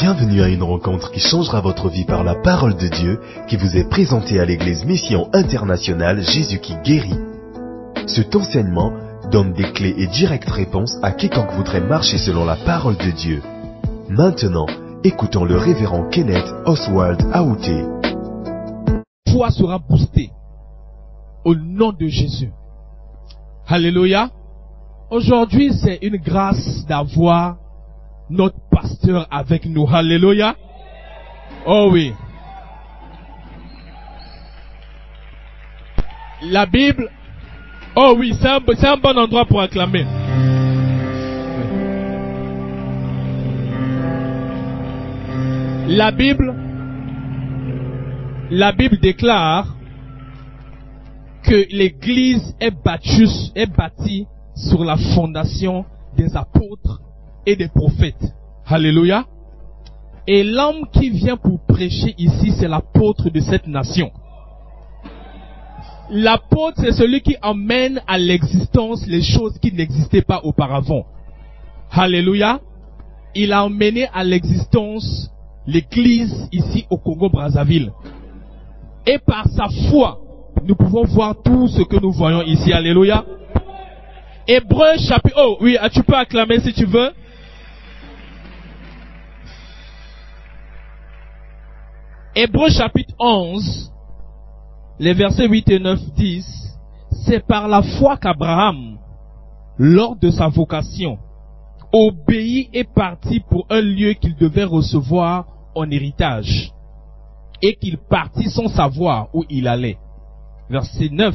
Bienvenue à une rencontre qui changera votre vie par la parole de Dieu qui vous est présentée à l'église Mission Internationale Jésus qui guérit. Cet enseignement donne des clés et directes réponses à quiconque voudrait marcher selon la parole de Dieu. Maintenant, écoutons le révérend Kenneth Oswald Aouté. foi sera boostée au nom de Jésus. Alléluia. Aujourd'hui, c'est une grâce d'avoir notre pasteur avec nous. Alléluia. Oh oui. La Bible. Oh oui, c'est un, bon endroit pour acclamer. La Bible, la Bible déclare que l'église est bâtie sur la fondation des apôtres et des prophètes. Alléluia. Et l'homme qui vient pour prêcher ici, c'est l'apôtre de cette nation. L'apôtre, c'est celui qui emmène à l'existence les choses qui n'existaient pas auparavant. Alléluia. Il a emmené à l'existence l'église ici au Congo-Brazzaville. Et par sa foi, nous pouvons voir tout ce que nous voyons ici. Alléluia. Hébreu chapitre... Oh oui, tu peux acclamer si tu veux? Hébreu chapitre 11, les versets 8 et 9 disent, c'est par la foi qu'Abraham, lors de sa vocation, obéit et partit pour un lieu qu'il devait recevoir en héritage, et qu'il partit sans savoir où il allait. Verset 9,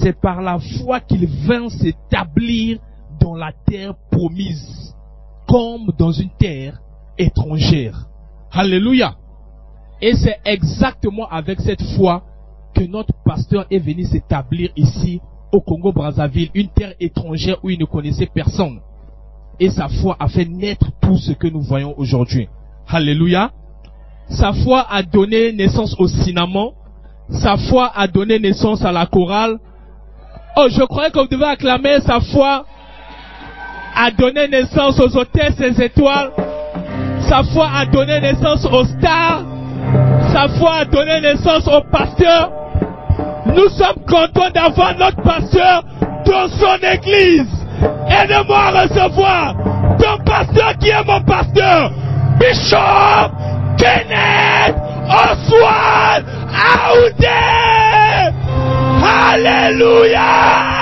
c'est par la foi qu'il vint s'établir dans la terre promise, comme dans une terre étrangère. Alléluia. Et c'est exactement avec cette foi que notre pasteur est venu s'établir ici au Congo-Brazzaville, une terre étrangère où il ne connaissait personne. Et sa foi a fait naître tout ce que nous voyons aujourd'hui. Alléluia. Sa foi a donné naissance au cinnamon. Sa foi a donné naissance à la chorale. Oh, je croyais vous devez acclamer sa foi a donné naissance aux hôtesses et étoiles. Sa foi a donné naissance aux stars. Sa foi a donné naissance au pasteur. Nous sommes contents d'avoir notre pasteur dans son église. Aide-moi à recevoir ton pasteur qui est mon pasteur. Bishop Kenneth Oswald Aoudé. Alléluia.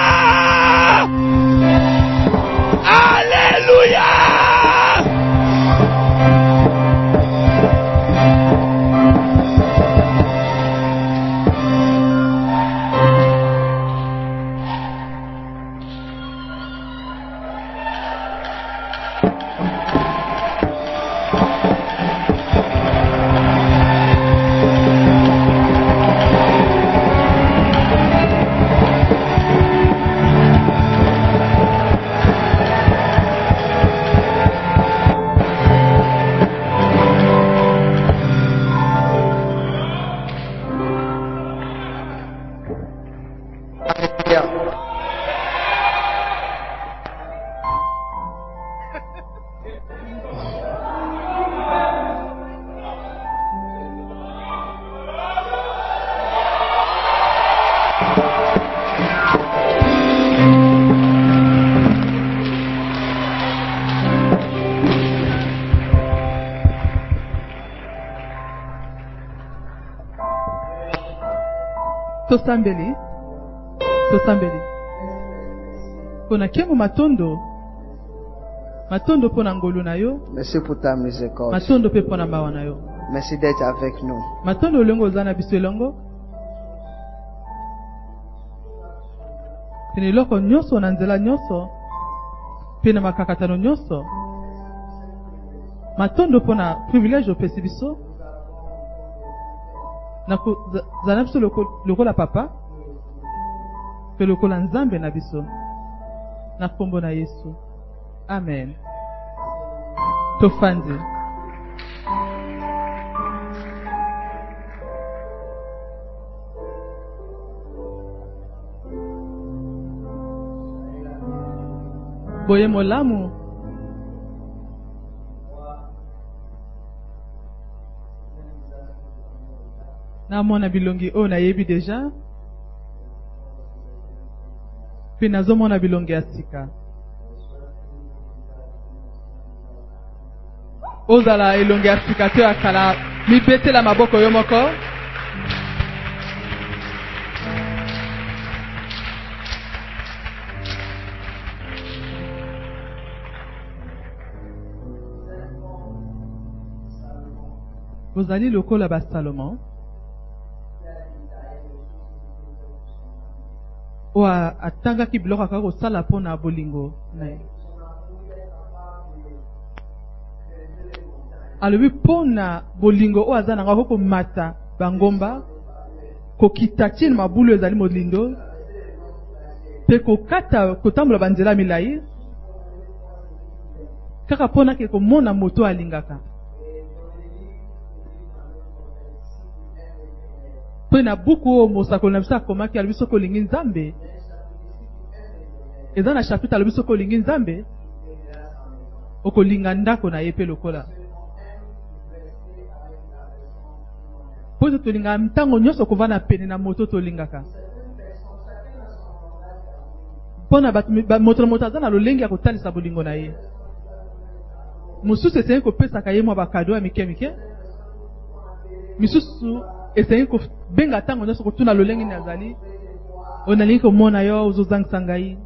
Tosambeli. Tosambeli. Mpo na nkembo matondo. Matondo mpo na ngolu na yo. Merci pour ta miséricorde. matondo mpe mpo na mawa na yo. Merci d'être avec nous. matondo olongo oza na biso elongo. Pene eloko nyonso na nzela nyonso. Mpe na makakatano nyonso. Matondo mpo na privilege opesi biso na biso lokola papa mpe lokola nzambe na biso. Na nkombo na yesu. Amen. Tofandi. Boye molamu namona bilongi oyo nayebi deja. Mpe nazomona bilongi ya sika. Ozala elongi ya sika to ya kala. Mibetela maboko yo moko. Bozali lokola basalomo oyo atangaki biloko akaka kosala mpona bolingo na ye. Alobi mpona bolingo oyo aza nango ako komata bangomba kokita ntina mabulu ezali molindo mpe kokata kotambola banzela milai kaka mpona ke komona moto alingaka mpe na buku oyo mosakoli na biso akomaki alobi soki olingi nzambe? Eza na chapitre alobi soki olingi nzambe? Okolinga ndako na ye mpe lokola. Po ete tolingaka ntango nyonso kovanda pene na moto tolingaka? Bato ba- moto na moto aza na lolenge ya kotalisa bolingo na ye. Mosusu esengi kopesaka ye mwa bakado ya mike mike misusu esengi kobenga ntango nyonso kotuna lolenge nini azali oyo nalingi komona yo ozozangisa ngai.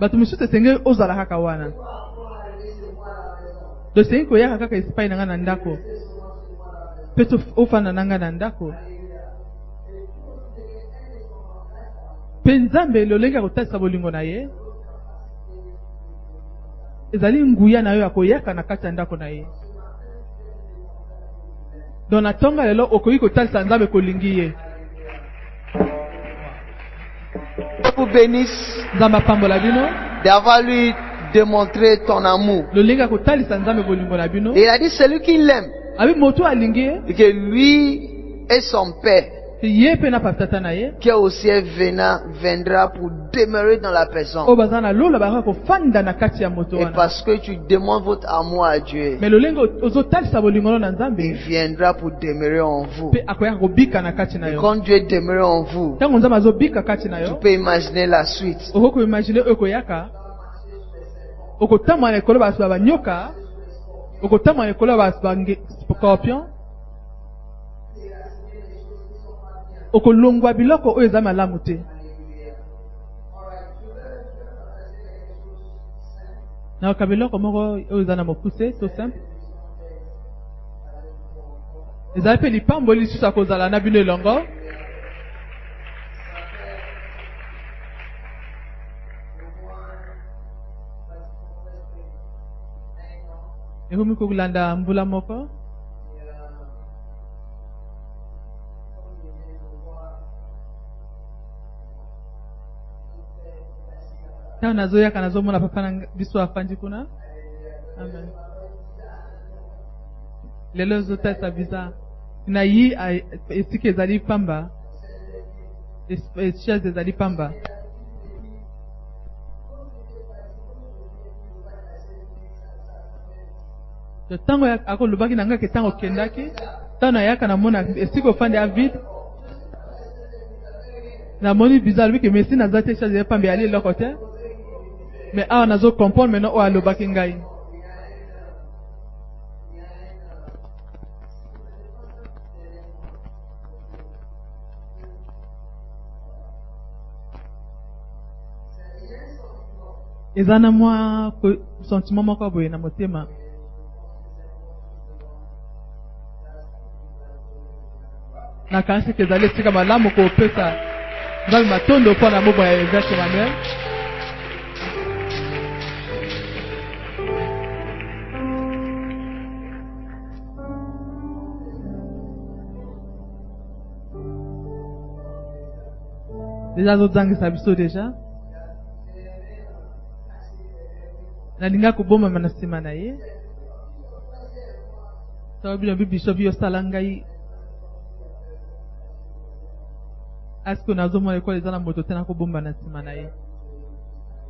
Bato misusu esengi ozala kaka wana. Do esengi koyaka kaka esipai na ngai na ndako. Mpe ofanda na ngai na ndako. Mpe nzambe lolenge ya kotalisa bolingo na ye ezali nguya na yo ya koyaka na kati ya ndako na ye don na ntongo lelo okoki kotalisa nzambe kolingi ye. Vous bénisse. Nzambe apambola bino. D'avoir lui démontré ton amour. lolenge ya kotalisa nzambe bolingo na bino. Et il a dit celui qui l'aime. Abi moto alingi ye. Et que lui et son père qui est au ciel venant viendra pour demeurer dans la personne. ya Et parce que tu démontres votre amour à Dieu, il viendra pour demeurer en vous. Et quand Dieu demeure en vous, tu peux imaginer la suite. okoki koimagine oyo koyaka okotambola na ekolo ya bato ya banyoka okotambola na ekolo ya bato bange scorpion okolongwa biloko oyo eza malamu te. Nayoka biloko moko oyo eza na mokuse to simple. Ezali mpe lipamboli lisusu ya kozala na bino elongo. Ekomi kolanda mbula moko ntango nazoyaka nazomona papa na biso afandi kuna. Amen. Lelo ezotalisa biza na a- esika ezali pamba. Chaise ezali pamba. To ntango akolobaki na ngai ke ntango okendaki ntango nayaka namona esika ofandi ya vide. Namoni biza alobi ke mesi naza te chaise ya pamba yali eloko te me awa nazokomprendre maintenant oyo alobaki ngai. Eza na mwa sentiment moko boye na motema. Nakanisi ke ezali esika malamu kopesa nzambe matondo mpo na mobo ya evêque manuel deja azozangisa biso deja nalinga kobomama na nsima na ye. Ntango bino bi bishop yosala ngai. Aske nazomona ekolo eza na moto te nakobomba na nsima na ye?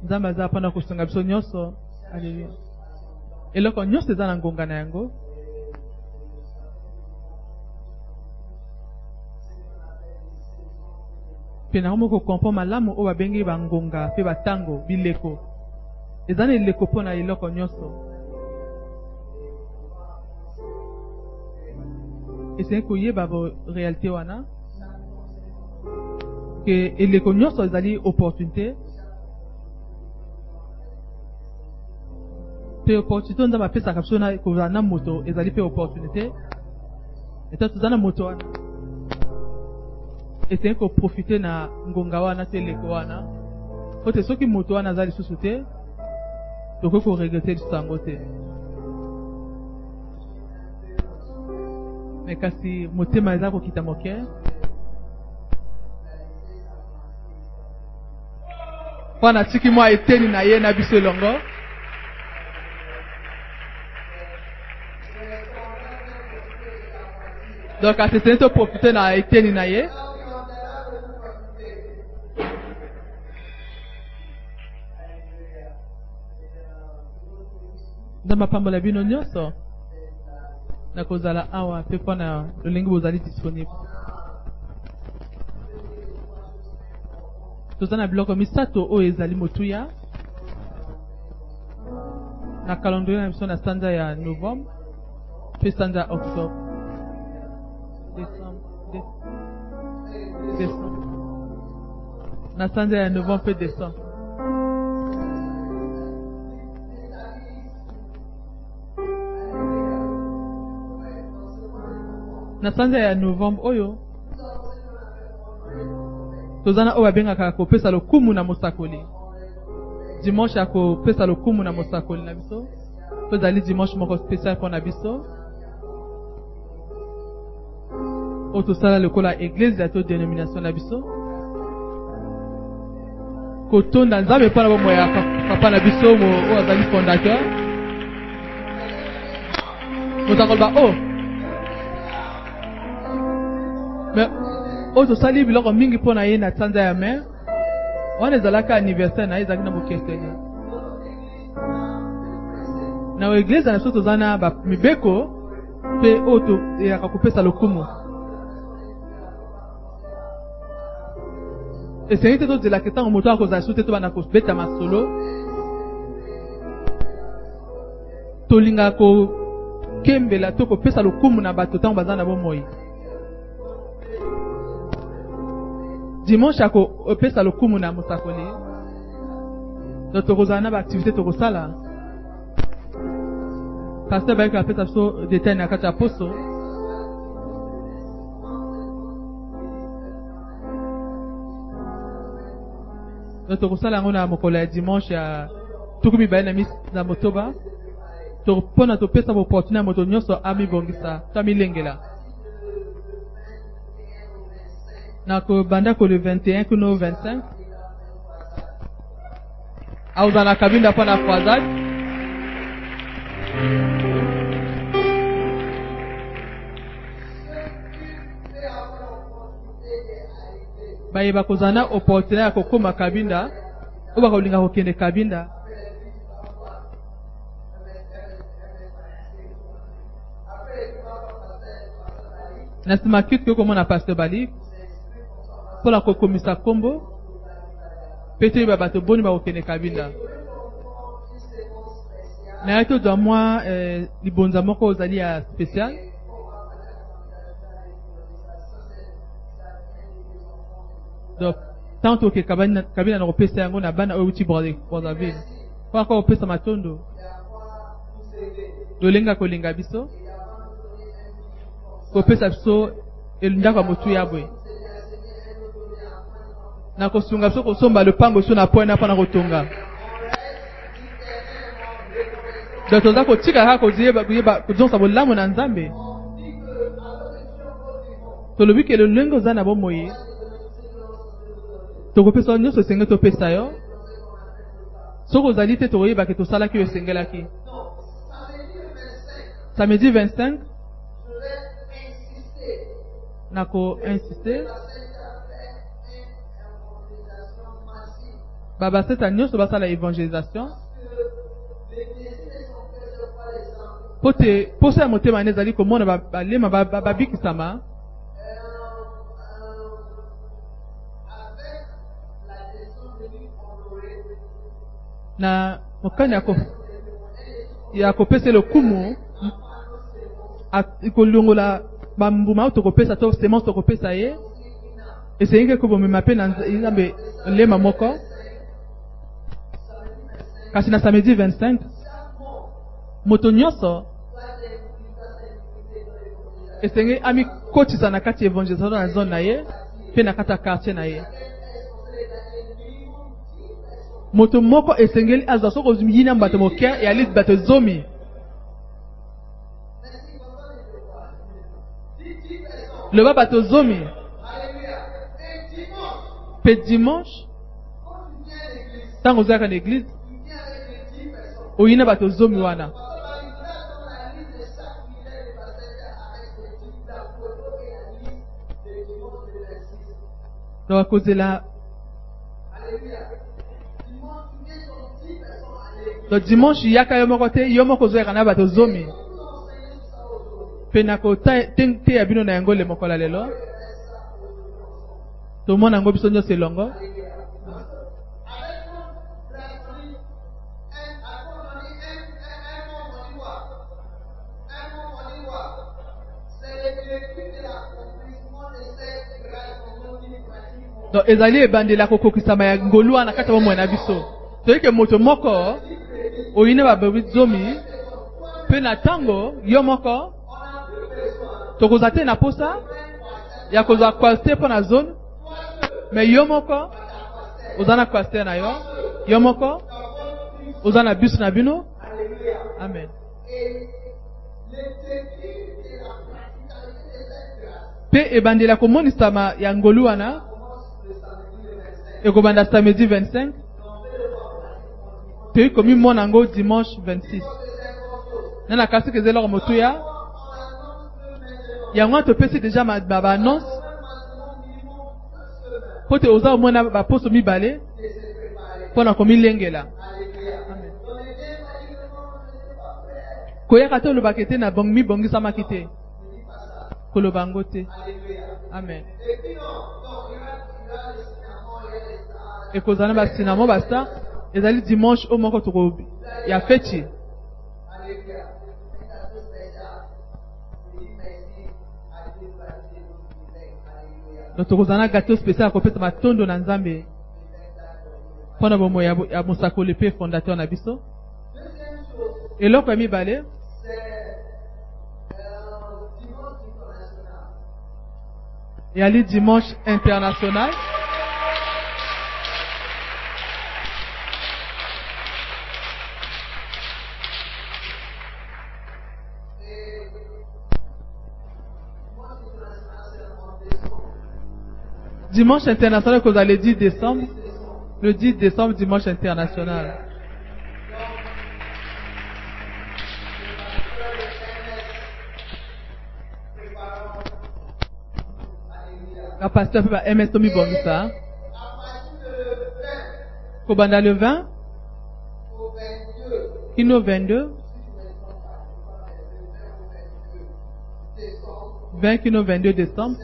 Nzambe aza mpona kosunga biso nyonso. Aleluya eloko nyonso eza na ngonga na yango mpe nango moko comprend malamu oyo babengi bangonga mpe batango bileko. Eza na eleko mpo na eloko nyonso. Esengi koyeba réalité wana ke eleko nyonso ezali opportunité. Mpe opportunité nzambe apesaka biso kozala na moto ezali mpe opportunité. Eta toza na moto wana esengi koprofite na ngonga wana to eleko wana. Po te soki moto wana aza lisusu te tokoki koregrete lisusu yango te. Me kasi motema eza kokita moke mpo natiki mwa eteni na ye na biso elongo. Donc aseseni toprofite na eteni na ye nzambe apambola bino nyonso na kozala awa mpe mpona lolenge bozali disponible. Toza na biloko misato oyo ezali motuya. Na calendrier na biso na sanza ya novembre mpe sanza ya octobre. Na sanza ya novembre mpe décembre na sanza ya novembre oyo toza na oyo babengaka kopesa lokumu na mosakoli. Dimanche ya kopesa lokumu na mosakoli na biso. Po ezali dimanche moko spécial mpo na biso. Oyo tosala lokola eglize ya to dénomination na biso. Kotonda nzambe mpona bomoi ya pa- papa na biso oyo azali fondateur. Moto akoloba o me oyo tosali biloko mingi mpo na ye na sanza ya mer wana ezalaka anniversaire na ye ezalaki na bokeseni na eglize na biso toza na mibeko mpe oyo toyaka kopesa lokumu esengi te tozelaka ntango moto akozala su te tobanda kobeta masolo tolingaka kokembela to kopesa lokumu na bato ntango baza na bomoi dimanche akopesa lokumu na mosakoli donc tokozala na baactivité tokosala paster bayaki apesa biso detail na kati ya poso. Donc tokosala yango na mokolo ya dimanche ya tuku mibale na na motoba. To mpona topesa boportune ya moto nyonso amibongisa to amilengela na kobanda ko le 21 kuno 25 akozala na kabinda mpo na croisade. Bayeba kozala na opportunité ya kokóma kabinda. Oyo bakolinga kokende kabinda. Na nsima kiti koki komona paster bali mpona kokomisa nkombo mpe toyeba bato boni bakokende kabinda. Naye tozwa mwa eh, libonza moko ozali ya spécial. Donc ntango toke kabina na kopesa yango na bana oyo uti brazzaville. Mpona kwa kopesa matondo. Tolenga kolinga biso. Kopesa biso ndako ya motuya boye na kosunga biso kosomba lopango so na pwena mpona kotonga donc toza kotika kaka kozongisa bolamu na nzambe. Tolobi ke lolenge oza na bomoi. Tokopesa nyonso esenge topesa yo. Soki ozali te tokoyebake tosalaki oyo esengelaki. Samedi 25 na Baba sasa nyoso basala evangelisation mpo te posa ya motema wana ezali komona balema babikisama na mokani ya kopesa elokumu kolongola bambuma oyo tokopesa to semence tokopesa ye esengi ke kobomema mpe na nzambe lema moko kasi na samedi 25 moto nyonso. Esengeli amikotisa na kati ya evangelisation na zone na ye mpe na kati ya quartier na ye. Moto moko esengeli azwa soki oyina bato moke yali bato zomi loba bato zomi mpe dimanche ntango oyina bato zomi wana. Donc akozela donc dimanche yaka yo moko te yo moko ozoyaka na bato zomi mpe nakoteya bino na yango le mokola lelo tomona yango biso nyonso elongo donc ezali ebandeli ya kokokisama ya ngolu wana kati ya bomoi na biso. Toyike moto moko oyina babebi zomi mpe na ntango yo moko tokozwa te na posa ya kozwa qualité mpo na zone me yo moko oza na qualité na yo. Yo moko oza na biso na bino. Amen. Mpe ebandeli ya komonisama ya ngolu wana ekobanda samedi 25 toyi komimona yango dimanche 26 na na kasi eza eloko motuya yango wana topesi deja baannonce mpo te oza omona baposo mibale mpo na komilengela koyaka te olobaka te na bong- mibongisamaki te. Koloba yango te. Amen ekozala na basinamo basta ezali dimanche oyo moko toko ya feti donc tokozala na gato spécial ya kopesa matondo na nzambe. Mpona bomoi ya bo- ya mosakoli mpe fondateur na biso. Eloko ya mibale. Eyali dimanche international Dimanche international cause le 10 décembre. Le 10 décembre, dimanche international. La pasteur peut MS Tommy Bongisa. Kobanda le 20. Kino 22. 20 kino 22 décembre.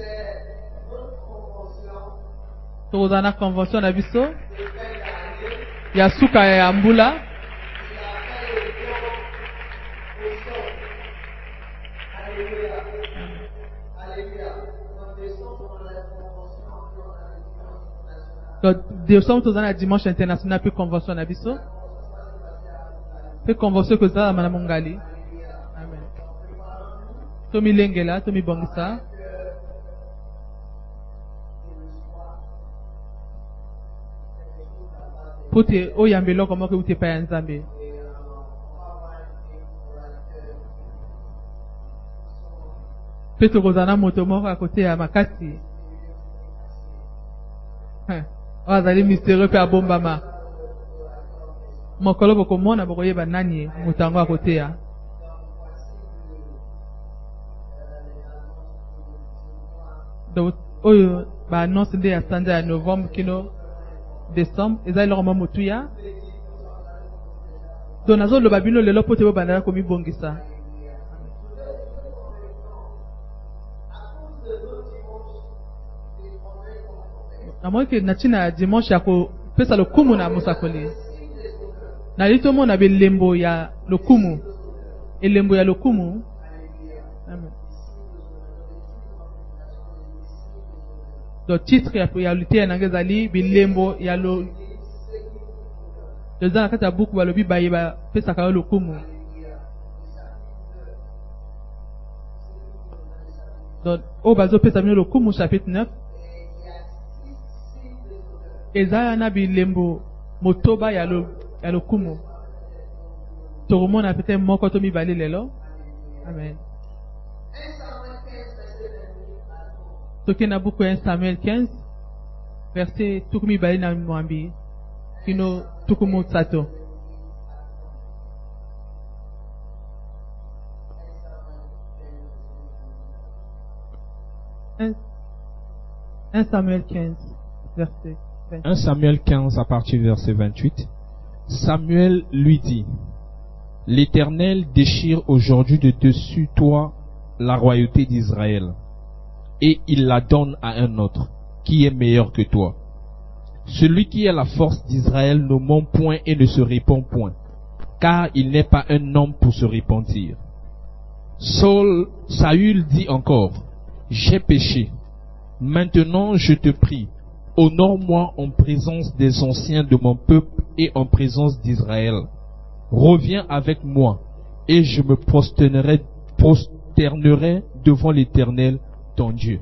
Tokozala convention na biso. Ya suka ya mbula décembre tozala na dimanche international mpe convention na biso. Mpe convention ekozala na mongali amen. Tomilengela tomibongisa po te oyamba eloko moko euti epai ya nzambe. Mpe tokozala na moto moko ya koteya makasi. Oyo azali mystérieux mpe abombama. Mokolo bokomona bokoyeba nani moto yango akoteya oyo baannonce nde ya sanza ya novembre kino décembre eza eloko mwa motuya to nazoloba bino lelo mpo te bobandaka komibongisa. Namoni ke na ntina ya dimanche ya kopesa lokumu na mosakoli. Nali tomona belembo ya lokumu. Elembo ya lokumu. Amen. Donc titre ya, lutera nange ezali bilembo ya eza na kati ya buku balobi baye bapesaka yo lokumu. Donc oyo bazopesa bino lokumu chapitre 9 eza wana bilembo motoba ya, lo, ya lokumu. Tokomona pete moko to mibale lelo. Amen toke na buku ya 1 samuel 15 verset tuku mibale na mwambi kino tuku mosato Un- 1 Samuel 15, verset 20. 1 Samuel 15 à partir du verset 28. Samuel lui dit, L'Éternel déchire aujourd'hui de dessus toi la royauté d'Israël, et il la donne à un autre, qui est meilleur que toi. Celui qui a la force d'Israël ne ment point et ne se répand point, car il n'est pas un homme pour se repentir. Saul, Saül dit encore, J'ai péché. Maintenant je te prie, honore-moi en présence des anciens de mon peuple et en présence d'Israël. Reviens avec moi, et je me prosternerai, prosternerai devant l'Éternel, ton Dieu.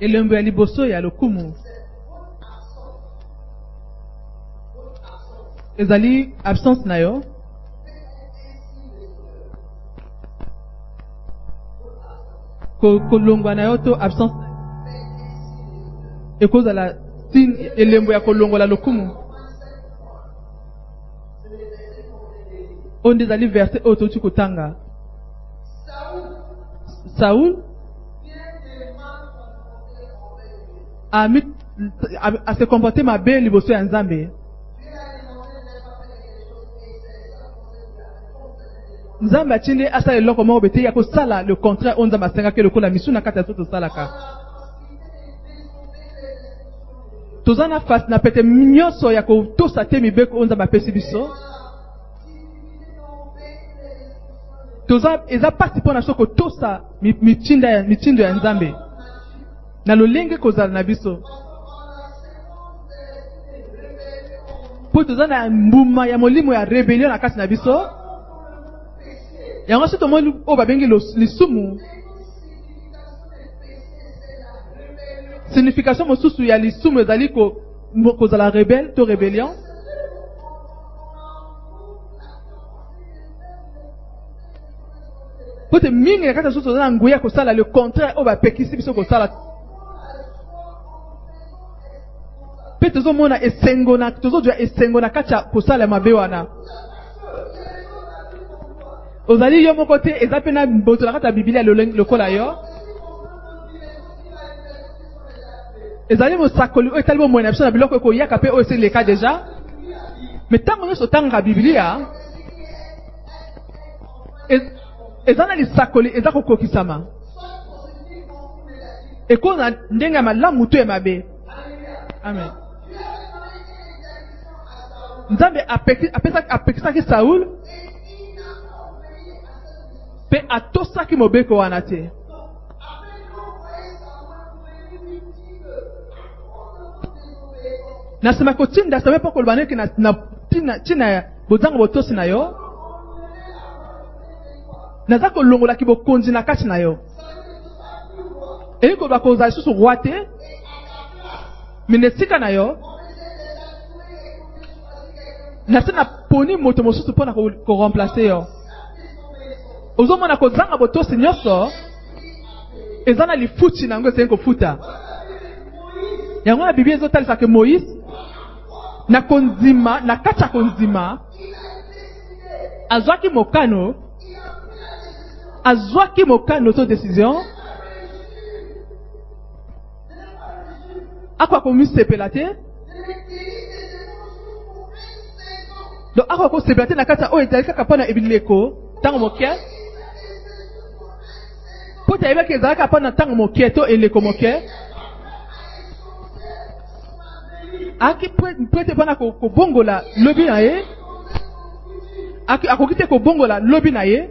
elembo ya liboso ya lokumu. Ezali absence na yo Ko- kolongwa na yo to absence ekozala signe elembo ya kolongola lokumu. Oyo nde ezali verse oyo touti kotanga saul ami- a- ase comporte mabe liboso ya nzambe. Nzambe atindi asala eloko moko bete ya kosala le contraire oyo nzambe asengaki lokola misu na kati ya so tosalaka toza na na pete nyonso ya kotosa te mibeko oyo nzambe apesi biso toza eza pasi mpo na biso kotosa mitindo ya nzambe. Na lolenge kozala na biso. Mpo toza na mbuma ya molimo ya rebelio na kati na biso. Yango so tomoni oyo babengi lisumu signification mosusu ya lisumu ezali kozala rebele to rébellion po te mingi na kati ya so toza na nguya kosala le contraire oyo bapekisi biso kosala. Mpe tozomona esengo na tozozwa esengo na kati ya kosala mabe wana. Ozali yo moko te eza mpe na boto na kati ya loleng- lokola yo. Ezali mosakoli oyo etali bomoi na biso na biloko ekoyaka mpe oyo esileka deja. Me ntango nyonso otangaka bibilia ez- eza na lisakoli eza kokokisama. Ekoza na ndenge ya malamu to ya mabe. Amen. Nzambe apekisaki saul mpe atosaki mobeko wana te. Na nsima kotinda samuel mpo koloba ndenge na na ntina ntina ya bozanga botosi na yo naza kolongolaki bokonzi na kati na yo. Eyi koloba kozala lisusu roi te. Me na esika na yo nase naponi moto mosusu mpo na ko- koremplace yo. Ozomona kozanga botosi nyonso eza na lifuti na yango esengi kofuta. Yango na biblia ezotalisaka moïse na kondima na kati ya kondima azwaki mokano azwaki mokano to décision. Akoka komisepela te donc akoka kosepela te na kati ya oyo ezali kaka mpo na ebileko ntango moke. Mpo te ayebaki ezalaka mpo na ntango moke to eleko moke. Aki pre- prete mpona ko- kobongola lobi na ye. Akoki te kobongola lobi na ye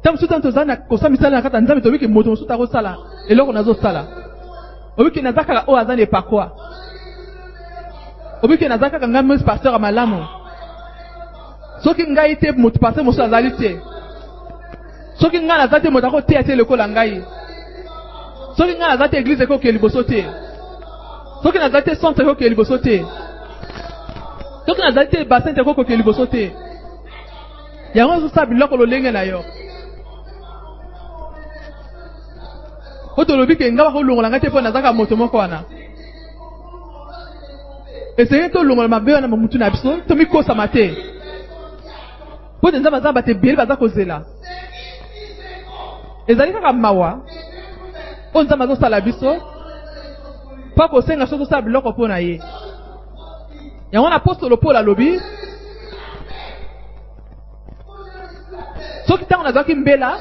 ntango mosusu tano tozali na kosala misala na kati ya nzambe tobiki moto mosusu akosala eloko nazosala. Obiki naza kaka oyo aza na epakwa obiki naza kaka ngai mesi paster ya malamu. Soki ngai te moto paster mosusu azali te. Soki ngai naza te moto akoteya te lokola ngai. Soki ngai naza te eglize ekoke liboso te. Soki nazali te centre ekoke liboso te. Soki nazali te bassin te ekokoke liboso te. Yango ezosala biloko lolenge na yo po tolobi ke ngai bakolongola ngai te mpo nazaka moto moko wana. Esenge tolongola mabe wana momutu na biso tomikosama te mpo te nzambe aza bato ebele baza kozela. Ezali kaka mawa. Oyo nzambe azosala biso mpo kosenga so tosala biloko mpo na ye. Yango na apostolo paul alobi soki ntango nazwaki mbela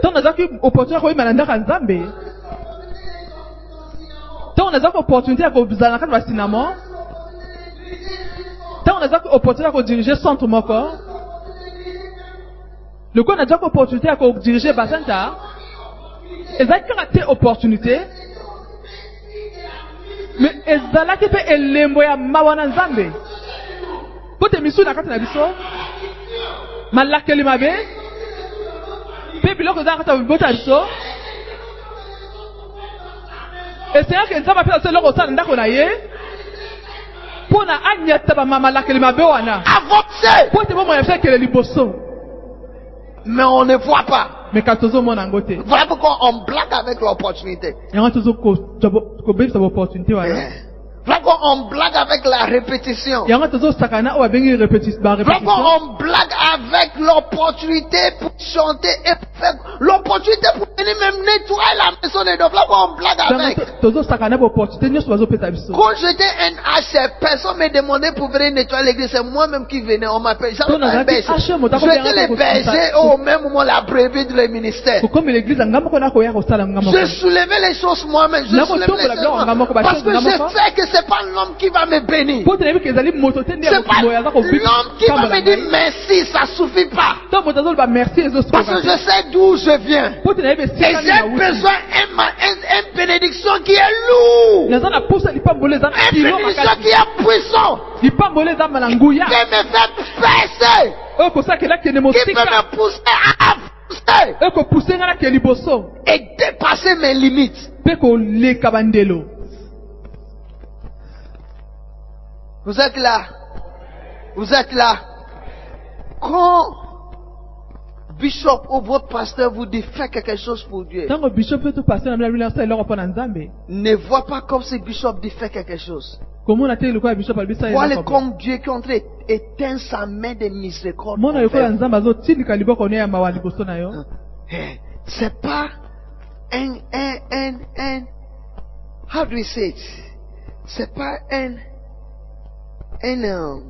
ntango nazwaki opportunité ya koyeba na ndako ya nzambe ntango nazwaki opportunité ya kozala na kati basinamo ntango nazwaki opportunité ya kodirige centre moko lokola nazwaki opportunité ya kodirige basenta ezalaki kaka te opportunité me ezalaki mpe elembo ya mawa na nzambe. Mpo te misu na kati na biso malakeli mabe mpe biloko eza mibota ya biso. Esengaki nzambe apesa biso eloko osala ndako na ye. Mpo na anyata bamalakeli mabe wana. Avancer. mpo te bomona biso ekele liboso. Mais on ne voit pas. me kasi tozomona yango te. Voilà pourquoi on blague avec l'opportunité. yango tozokobebisa baopportunité wana Pourquoi on blague avec la répétition. pourquoi on blague avec l'opportunité pour chanter et pour faire l'opportunité pour venir même nettoyer la maison de Dieu. Pourquoi on blague avec. Quand j'étais un HF, personne ne me demandait pour venir nettoyer l'église. C'est moi-même qui venais. On otako J'étais le berger au même moment la brebis le ministère. Je soulevais les choses moi-même. Je soulevais les choses. Parce que je sais que c'est pas l'homme qui va me bénir. C'est pas l'homme qui va me dire merci. Ça suffit pas. Parce que je sais d'où je viens. Et j'ai besoin d'une un, une bénédiction qui est lourde. Une bénédiction qui est puissante. Qui me kosakela kende Qui peut me pousser à avancer. na ke liboso Et dépasser mes limites. Vous êtes là. Vous êtes là. Quand Bishop ou votre pasteur vous dit quelque chose pour Dieu, ne vois pas comme si Bishop dit quelque chose. komona te lokola bishop eloko comme Dieu qui est en train d'éteindre sa main de miséricorde. vous. Eh, C'est pas un, un, un, un, how do we say it? C'est pas un, un, euh,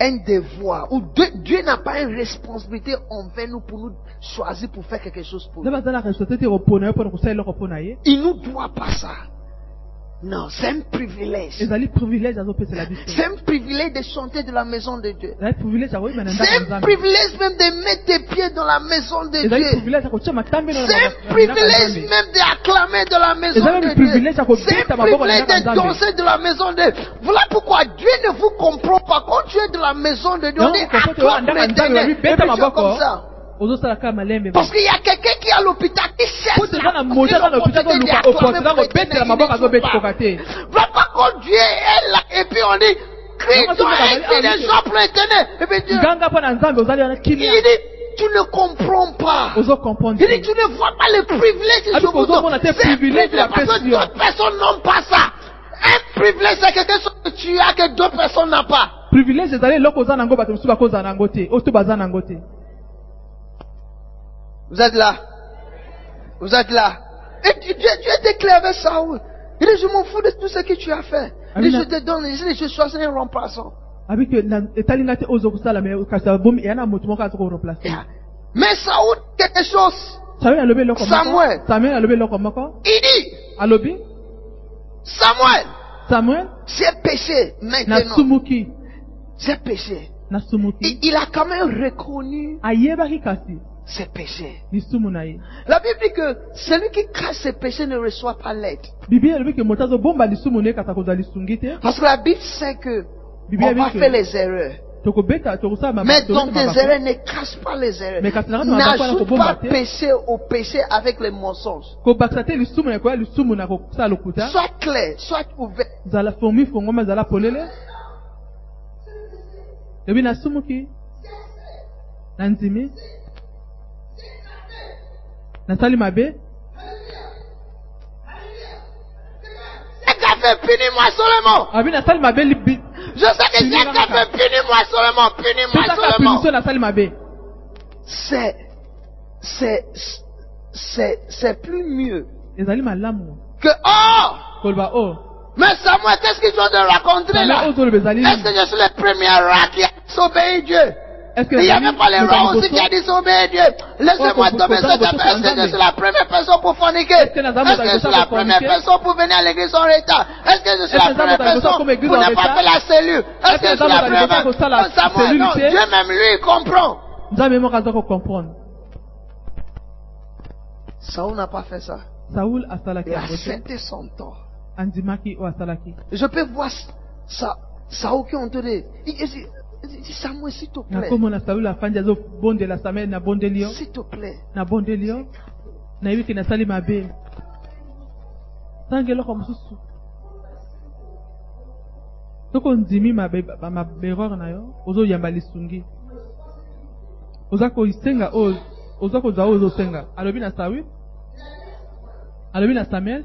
un devoir. Ou Dieu, Dieu n'a pas une responsabilité envers nous pour nous choisir pour faire quelque chose pour nous. Il nous doit pas ça. Non, c'est un privilège. C'est un privilège de chanter de la maison de Dieu. C'est un privilège même de mettre tes pieds dans la maison de Dieu. C'est un privilège même d'acclamer de la maison de Dieu. C'est un privilège de danser de la maison de Dieu. Voilà pourquoi Dieu ne vous comprend pas. Quand tu es de la maison de Dieu, on dit acclame l'éternel. comme ça. Parce qu'il y a quelqu'un qui est à l'hôpital qui cherche quand Dieu est là et puis on dit de pour l'éternel. Et puis Dieu, nzambe ozali wana il dit, tu ne comprends pas. Il dit, tu ne vois pas les privilèges que je vous donne. C'est privilège privilège ya parce que pesi yo. d'autres personnes n'ont pas ça. Un privilège, c'est quelque chose que tu as que d'autres personnes n'ont pas. privilège nango bato Vous êtes là. Vous êtes là. Et Dieu, Dieu était clair avec Saoul. Il dit, je m'en fous de tout ce que tu as fait. Il dit, je te donne, il dit, je choisis un remplaçant. Yeah. Mais Saoul, quelque chose. samuel Il dit, Samuel, samuel j'ai péché maintenant. J'ai péché. Il, il a quand même reconnu ses péchés. La Bible dit que celui qui cache ses péchés ne reçoit pas l'aide. Parce que la Bible sait que on va faire les erreurs. Mais dans tes erreurs, ne cache pas les erreurs. N'ajoute pas péché au péché avec les mensonges. Sois clair, sois ouvert. Nasali mabe? C'est qu'à fait, punis-moi seulement. libi Je sais que c'est kaka. fait, punis-moi seulement, punis-moi pesaka seulement. mabe C'est, c'est, c'est, c'est plus mieux ezali malamu que, oh, koloba o mais Samuel, qu'est-ce qu'ils ont de raconter là? ezali Est-ce que je suis le premier roi qui a disobéi Dieu? Est-ce que Il n'y avait pas les rois aussi qui a disobéi Dieu. Laissez-moi tomber pour- cette pour- affaire. Est-ce que je pour- suis la première personne pour forniquer? Est-ce que je suis la pour première personne pour venir à l'église en retard? Est-ce que je suis la première personne? pour ne pas faire la cellule? Est-ce que je suis la première pour personne? Non, Samuel, non, Dieu même lui, comprend. Saul n'a pas fait ça. Il a accepté son tort. Je peux voir ça, Saul qui ont donné. Samuel, s'il te plaît. nakomona saul afandi azobondela samuel nabondeli yo. S'il te plaît. nabondeli yo. Nayebi ke nasali mabe. Tanga eloko mosusu. Soki ondimi mabereur na yo ozoyamba lisungi. Oza kosenga oyo oza kozwa oyo ozosenga. Alobi na sawi alobi na samuel.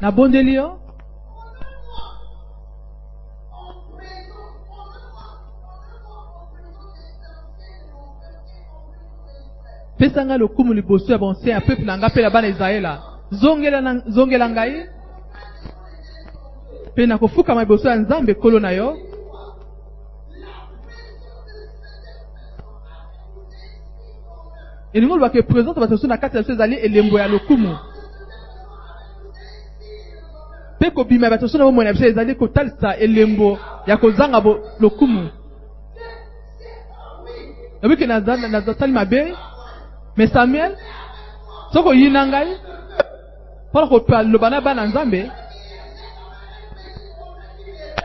Nabondeli yo pesanga lokumu liboso ya bonse ya peuple na nga mpe na bana israela zongela, ngai. Mpe nakofukama liboso ya nzambe kolo na yo. Elingi olobaka epresente bato mosusu na kati na biso ezali elembo ya lokumu. Mpe kobima ya bato mosusu na bomoi na biso ezali kotalisa elembo ya kozanga lokumu. Yobiki nazatali mabe me samuel soki oyi na ngai mpona koloba na bana nzambe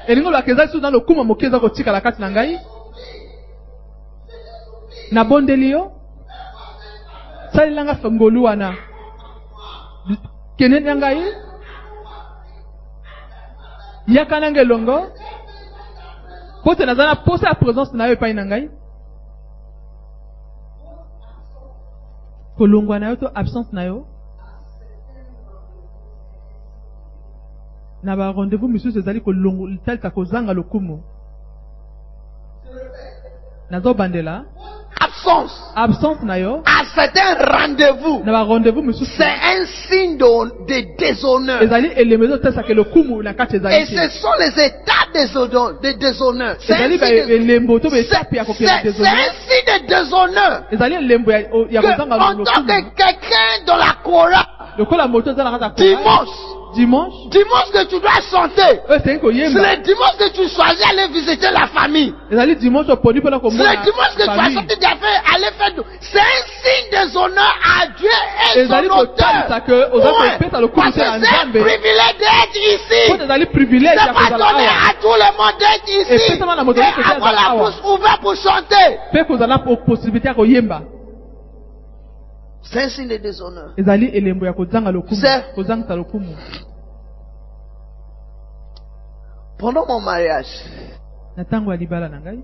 elingi olobaka eza lisusu na lokumu moke eza kotikala kati na ngai. Nabondeli yo salelanga ngolu wana. Kende na ngai yaka nanga elongo po te naza na posa ya présence na yo epai na ngai kolongwa na yo to absence na yo? Na barendez-vous misusu ezali kotalisa kozanga lokumu. Nazobandela Absence. absence À certains rendez-vous. na barendez-vous misusu C'est un signe de, de déshonneur. ezali elemo ezotalisaka lokumu na kati Et ce sont les états déshonneur. De déshonneur. C'est un signe de- déshonneur un signe de déshonneur. ezali elembo ya ya Que kozanga en tant que quelqu'un dans la chorale, lokola moto eza na kati ya chorale, dimanche, dimanche dimanche que tu dois chanter, esengi c'est le dimanche que tu choisis aller visiter la famille. C'est le dimanche que tu as sorti d'affaires, aller faire. C'est un signe de honneur à Dieu et son auteur. Ouais, Parce que c'est un privilège d'être ici. C'est pas donné à tout le monde d'être ici. Et avoir la bouche ouverte pour chanter. Signe de déshonneur. ezali elembo ya kozanga lokumu C'est- kozangisa lokumu Pendant mon mariage, na ntango ya libala na ngai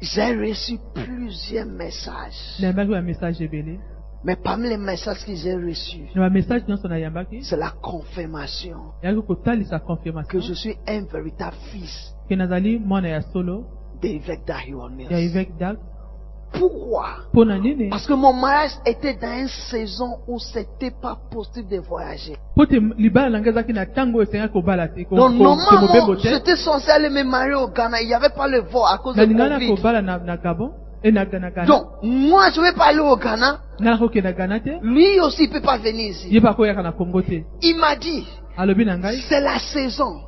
j'ai reçu plusieurs messages. nayambaki bamessage ebele Mais parmi les messages que j'ai reçus, na bamessage nyonso nayambaki c'est la confirmation eyaki kotalisa que confirmation je suis un véritable fils ke nazali mwana ya solo d'évêque ya d'Ahionius. évêque dag Pourquoi? Parce que mon mariage était dans une saison où c'était pas possible de voyager. Donc normalement, j'étais censé aller me marier au Ghana. Il n'y avait pas le vol à cause de Covid. Donc, moi, je vais pas aller au Ghana. Lui aussi, il peut pas venir ici. Il m'a dit, c'est la saison.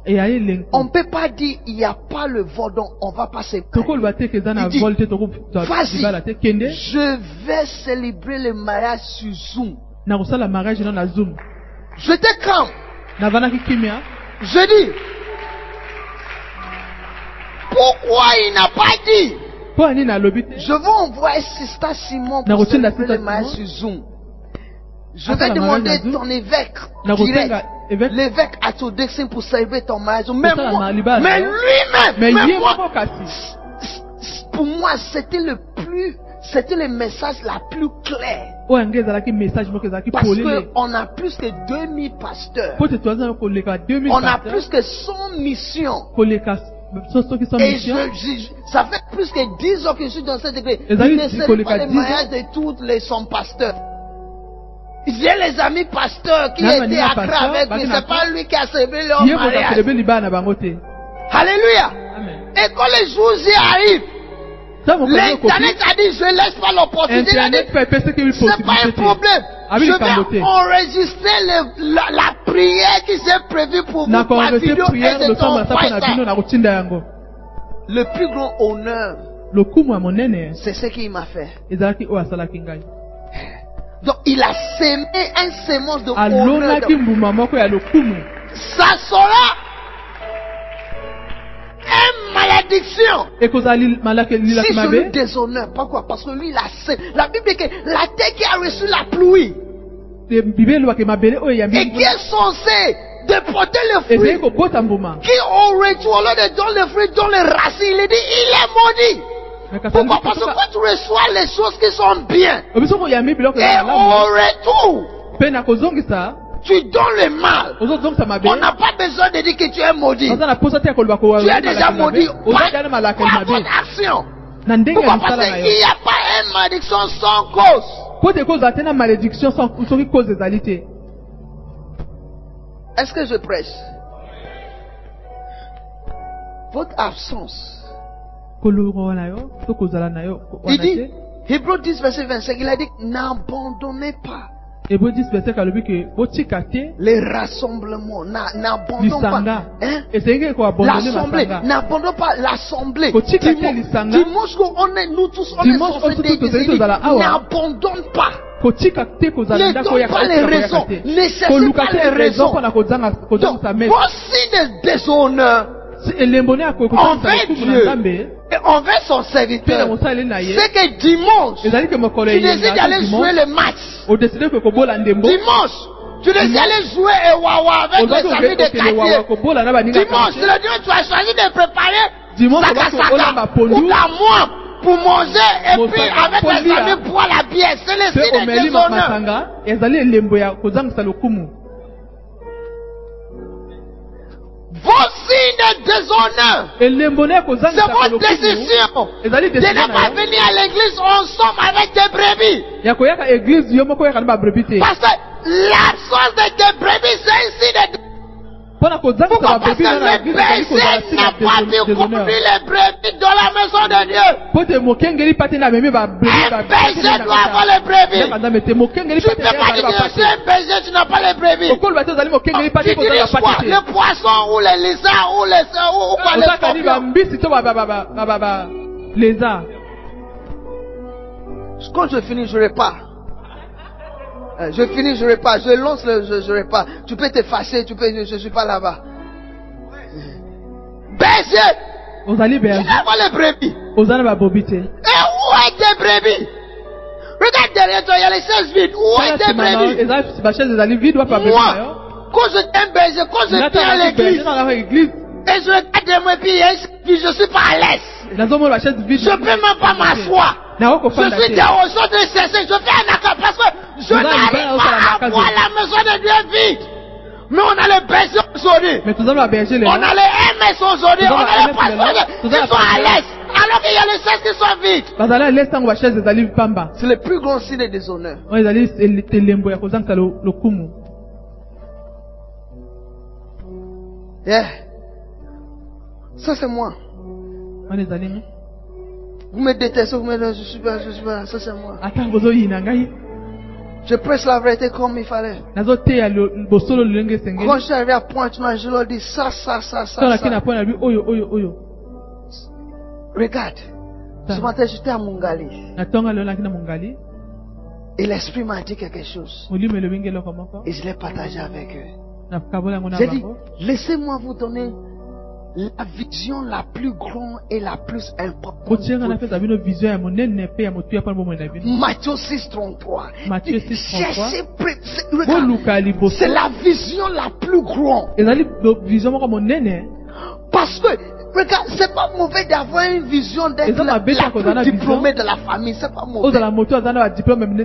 On ne peut pas dire il n'y a pas le vol, donc on va pas se Vas-y, je vais célébrer le mariage sur Zoom. J'étais calme. kimia Je dis, pourquoi il n'a pas dit? Je vais envoyer Sista Simon pour célébrer le mariage sur. Zoom. Je vais demander ton évêque direct, l'évêque à Todexin pour célébrer ton mariage. Mais, moi, mais non? lui-même, mais moi, pour moi, c'était le plus, c'était le message la plus clair. ezalaki Parce qu'on a plus que 2000 pasteurs. mpo te toaza koleka 2000 On a plus que 100 missions. Et je, je- ça fait plus que 10 ans que je suis dans cette église. Je ne sais pas les les a 10 ans. mariages de tous les son pasteurs. J'ai les amis pasteurs qui étaient à pasteur, avec lui. C'est pas lui qui a célébré leur mariage. Alléluia. Et quand les jours y arrivent, l'internet a dit je laisse pas l'opportunité. C'est pas un problème. Je vais enregistrer le- la, la prière qui s'est prévue pour vous nakoenregistre vidéo Le plus grand honneur, c'est ce qu'il m'a fait. Donc il a sémé un sémence de lokumu. Ça sera une malédiction. lilaki Si je lui déshonore, pourquoi? Parce que lui, il a sé- La Bible dit que la terre qui a reçu la pluie et qui est censée de porter le fruit, qui au lieu de donner le fruit, donne les racines, il dit, il est maudit. Pourquoi Parce que quand tu reçois les choses qui sont bien, biloko et au retour, kozongisa tu donnes le mal. On n'a pas besoin de dire que tu es maudit. Tu es déjà maudit par ton action. Pourquoi Parce qu'il n'y a pas une malédiction sans cause? Est-ce que je prêche? Votre absence. Il dit, Hébreu 10, verset 25, il a dit, n'abandonnez pas ebo 10 verset alobi ke botika te les rassemblements. Na- N'abandonnez pas. Hein? L'assemblée, masanga n'abandonne pas l'assemblée. Dimanche, on est, nous tous, on est censés déguiser. N'abandonne pas. Ne donne pas les raisons. Ne cherchez pas les raison raisons. Donc, voici des déshonneurs Envers Dieu et envers son serviteur. C'est que dimanche, tu décides d'aller jouer le match. Dimanche, tu décides d'aller jouer et wawa avec les amis de quartier. Dimanche, le dimanche, tu as choisi de préparer Dimanche, saka ou la moi pour manger et puis avec les amis boire la bière. C'est le signe de omeli Vos signes de déshonneur, elembo ne c'est votre décision de ne pas venir à l'église ensemble avec des brebis. Parce que l'absence de tes brebis, c'est un signe de Parce que n'a pas découvert déshonneur les brebis dans la maison de Dieu. Un berger doit avoir les brebis. Tu ne peux pas dire que je suis un berger, tu n'as pas les brebis. te Tu diriges quoi? te te Le poisson ou les lézards ou les ou, ou quoi les ozakani scorpions bambisi to ba- ba- ba- ba- ba- ba- ba- lézard Quand je finis, je repars. Euh, Je finis, je repars. Je lance le, je, je repars. Tu peux te fâcher, tu peux, je, je suis pas là-bas. Berger, ozali tu berger pas les brebis. oza na babobi te Et où est tes brebis? Regarde derrière toi, il y a les chaises vides. Où est tes brebis? eza bachese ezali vide yo Moi, quand je un berger, quand je viens à l'église, et je regarde de moi, puis chaise je suis pas à l'aise. Je peux même pas m'asseoir. Je suis je de chercher, je fais un accord parce que je n'arrive pas à voir la maison de Dieu vide. Mais on a les bergers aujourd'hui. On a les MS aujourd'hui, on a les pasteurs qui sont à l'aise. Alors qu'il y a les chaises qui sont vides. C'est le plus grand signe de déshonneur. Yeah. Ça c'est moi. Vous me détestez, vous me dites, je suis pas, je suis pas, ça c'est moi. Je presse la vérité comme il fallait. Quand je suis arrivé à Pointe-Noire, je leur dis ça, ça, ça, ça, ça. Regarde. Ce matin, j'étais à mongali Et l'esprit m'a dit quelque chose. Et je l'ai partagé avec eux. J'ai dit, laissez-moi vous donner la vision la plus grande et la plus importante. Matthieu 6, 33. Matthieu 6, 33. Cherchez, pré- c'est- la vision la plus grande. Parce que, regarde, c'est pas mauvais d'avoir une vision d'être la, plus diplômée de la famille. C'est pas mauvais.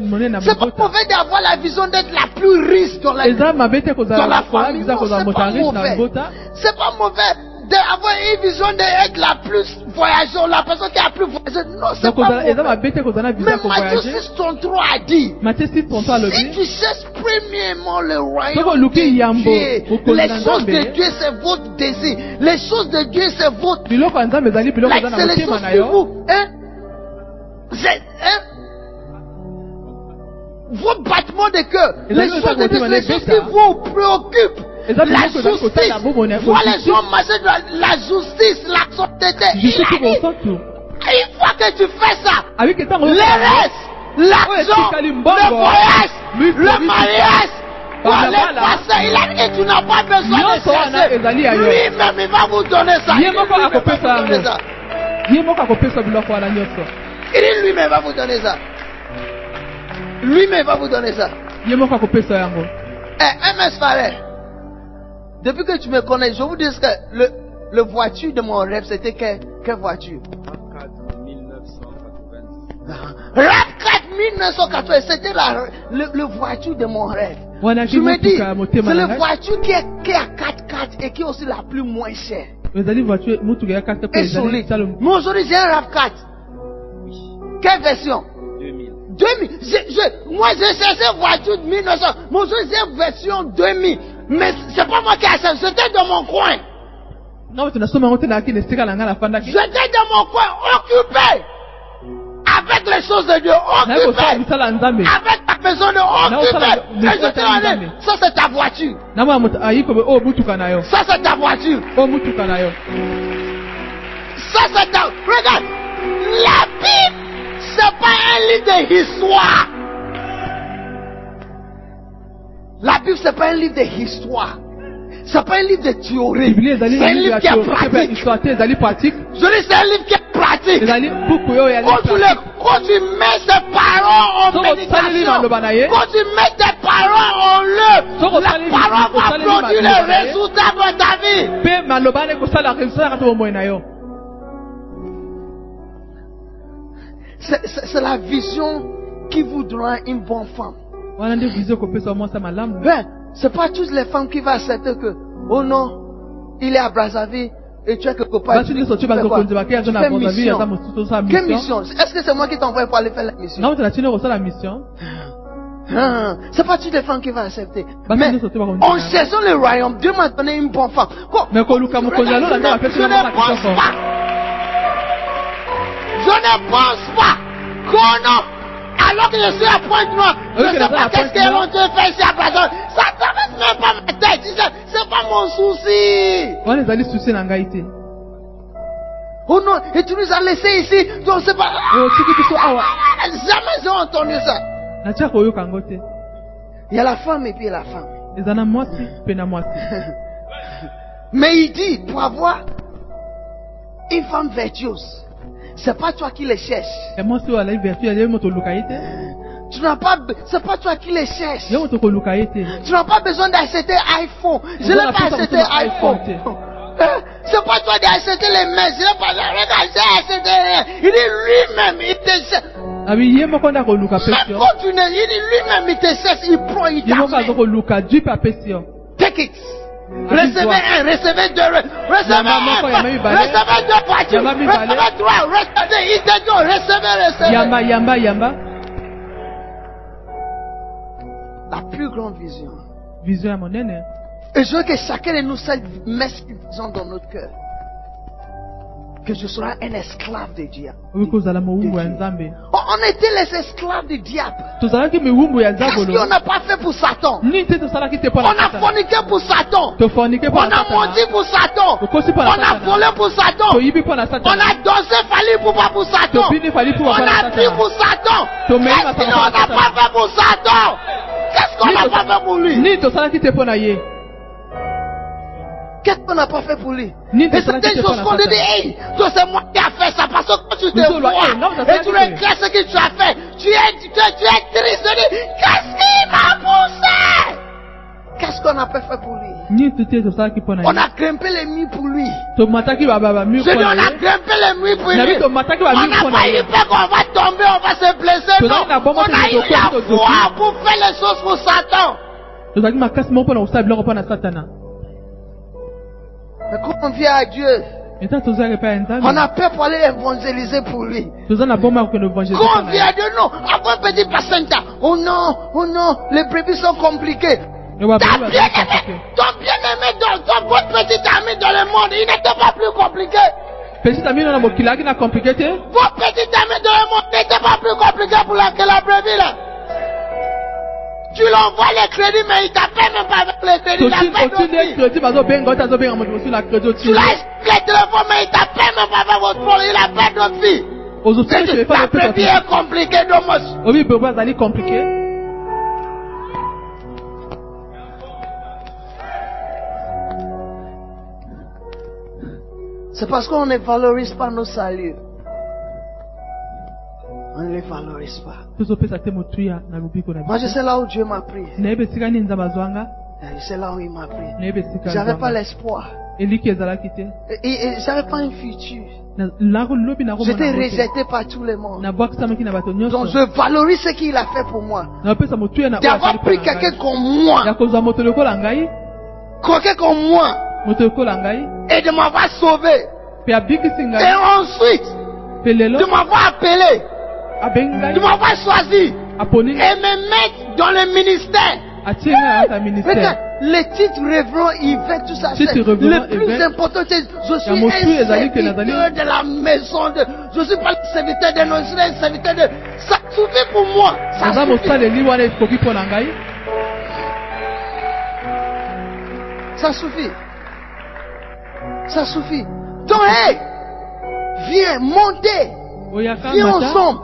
monene na C'est pas mauvais d'avoir la vision d'être la plus riche dans la, dans famille. c'est pas mauvais. C'est pas mauvais d'avoir une vision d'être la plus voyageuse, la personne qui a plus voyagé. Non, c'est pas ya Matthieu kovoyage 6, 33 a dit, matie 6 tonto si tu cherches premièrement le royaume de Dieu, les choses de Dieu, c'est votre désir. Les choses de Dieu, c'est votre Like, c'est les choses yo vous, hein? C'est, hein? Vos battements de cœur, les choses de Dieu, c'est les choses qui vous préoccupent. La justice, voir les marcher la justice, la sainteté. une fois que tu fais ça, restes, l'argent, etikali le mbongo, voyage, le mariage, pour Bana, les bana. passer, il a dit tu n'as pas besoin de chercher. Lui-même, il va vous donner ça. Il lui-même va vous donner ça. Il dit lui-même va vous donner ça. Lui-même va vous donner ça. ye moko akopesa yango Eh, MS depuis que tu me connais, je vous dis que le, le voiture de mon rêve, c'était quelle, quelle voiture? RAV4 1980, c'était la le, le voiture de mon rêve. Je me dis, c'est la voiture qui est, qui est à 4x4 et qui est aussi la plus moins chère. Et solide. Mais aujourd'hui, j'ai un RAV4. Quelle version? 2000. Je- je- moi, j'ai cherché voiture de 1900. Moi, j'ai une version 2000. Mais c'est pas moi qui ai acheté. C'était dans mon coin. J'étais dans mon coin, occupé. Avec les choses de Dieu, occupé. Avec ta ça, occupé. Et ça, je te c'est ça ta voiture. yo Ça c'est ta voiture. yo Ça c'est ta... Regarde. La Bible, c'est pas un livre d'histoire. La Bible, c'est pas un livre d'histoire. C'est pas un livre de théorie. C'est un livre qui est pratique. histoire Je dis, c'est un livre qui est pratique. Quand tu, pratique le- quand tu mets tes paroles en méditation, quand tu mets tes paroles en le, Soko la parole va produire les ye. résultats dans ta vie. c'est la vision qui vous donnera une bonne femme. Ben, c'est pas toutes les femmes qui vont accepter que, oh non, il est à Brazzaville et tu as quelque part. tu Tu fais aza mission. Quelle mission? Est-ce que c'est moi qui t'envoie pour aller faire la mission? Moto na tino kosala mission Ah, C'est pas toutes les femmes qui vont accepter. Mais en cherchant le royaume, Dieu m'a donné une bonne femme. Mais na je ngai ne- pense pas. Je ne pense pas qu'on alors que je suis à Pointe-Noire, je ne que sais pas qu'est-ce qu'ils vont te faire ici à Brazzaville. Ça ne traverse même pas ma tête. C'est- C'est pas mon souci. wana ezali susi na ngai te Oh non, et tu nous as laissés ici, donc c'est pas... otiki biso awa Jamais j'ai entendu ça. Il y a la femme et puis il y a la femme. Mais il dit, pour avoir une femme vertueuse, c'est pas toi qui le cherches. Tu n'as pas, c'est pas toi qui les cherches. Tu n'as pas besoin d'acheter iPhone. Je n'ai pas acheté iPhone. Hein? C'est pas toi d'acheter les mains. Je n'ai pas acheté rien. Il dit lui-même, il te cherche. Même yo quand tu ne, il dit lui-même, il te cherche, il prend, il Take it. Recevez un, recevez deux, re- recevez un, recevez deux voitures, recevez trois, recevez, il te donne, recevez, recevez. yamba yamba yamba La plus grande vision. vision ya monene Et je veux que chacun de nous sache mettre cette vision dans notre cœur. Que je serai un esclave de ya nzambe. On était les esclaves du diable. Qu'est-ce qu'on n'a pas fait pour Satan? On a forniqué pour Satan. On a menti pour Satan. On a volé pour Satan. On a dansé fali pour pas pour Satan. On a pris pour Satan. Qu'est-ce qu'on n'a pas fait pour Satan? Qu'est-ce qu'on n'a pas fait pour lui? Qu'est-ce qu'on n'a pas fait pour lui Et mpo choses qu'on te dit, hey, c'est moi qui a fait ça parce que quand tu te vois et tu regardes ce que tu as fait, tu es, tu tu es triste, tu dis, qu'est-ce qui m'a poussé? Qu'est-ce qu'on n'a pas fait pour lui? On a grimpé les murs pour lui. Je dis, on a grimpé les murs pour lui. On n'a pas eu peur qu'on va tomber, on va se blesser. Non, on a eu la foi pour faire les choses pour Satan. Mais quand on vient à Dieu, on a peur pour aller évangéliser pour lui. Quand on vient à Dieu, non, avant petit placenta. Oh non, oh non, les brebis sont compliquées. Bazali bien-aimé, ton bien-aimé, dans ton votre petit ami dans le monde, il n'était pas plus compliqué. petit ami no na mokili aki na compliqué Votre petit ami dans le monde n'était pas plus compliqué pour la, que la brebis là. Tu l'envoies les crédits, mais il t'appelle même pas avec les crédits. Il appelle aussi. crédit azobenga moto mosusu na crédit Tu otindi l'as les téléphones, mais il t'appelle même pas avec votre phone. Il appelle d'autres filles. ozosala C'est que ta brebis est compliquée, domos. obi bebo azali compliqué C'est parce qu'on ne valorise pas nos saluts. Ne les valorise pas. Moi, je sais là où Dieu m'a pris. Je sais là où il m'a pris. esika J'avais pas l'espoir. Et, et- j'avais pas un futur. J'étais rejeté par tout le monde. Donc je valorise ce qu'il a fait pour moi. D'avoir pris quelqu'un comme moi, quelqu'un comme moi, et de m'avoir sauvé. Et ensuite, de m'avoir appelé, ngai m'avoir choisi, et me mettre dans le ministère. Regarde, les titres révérends, évêques, tout ça, c'est le plus important. c'est Je suis un serviteur de la maison de... Je suis pas le serviteur de non, je suis un serviteur de... Ça suffit pour moi. Ça suffit. Ça suffit. Ça suffit. Donc, hey, viens, montez. Viens ensemble.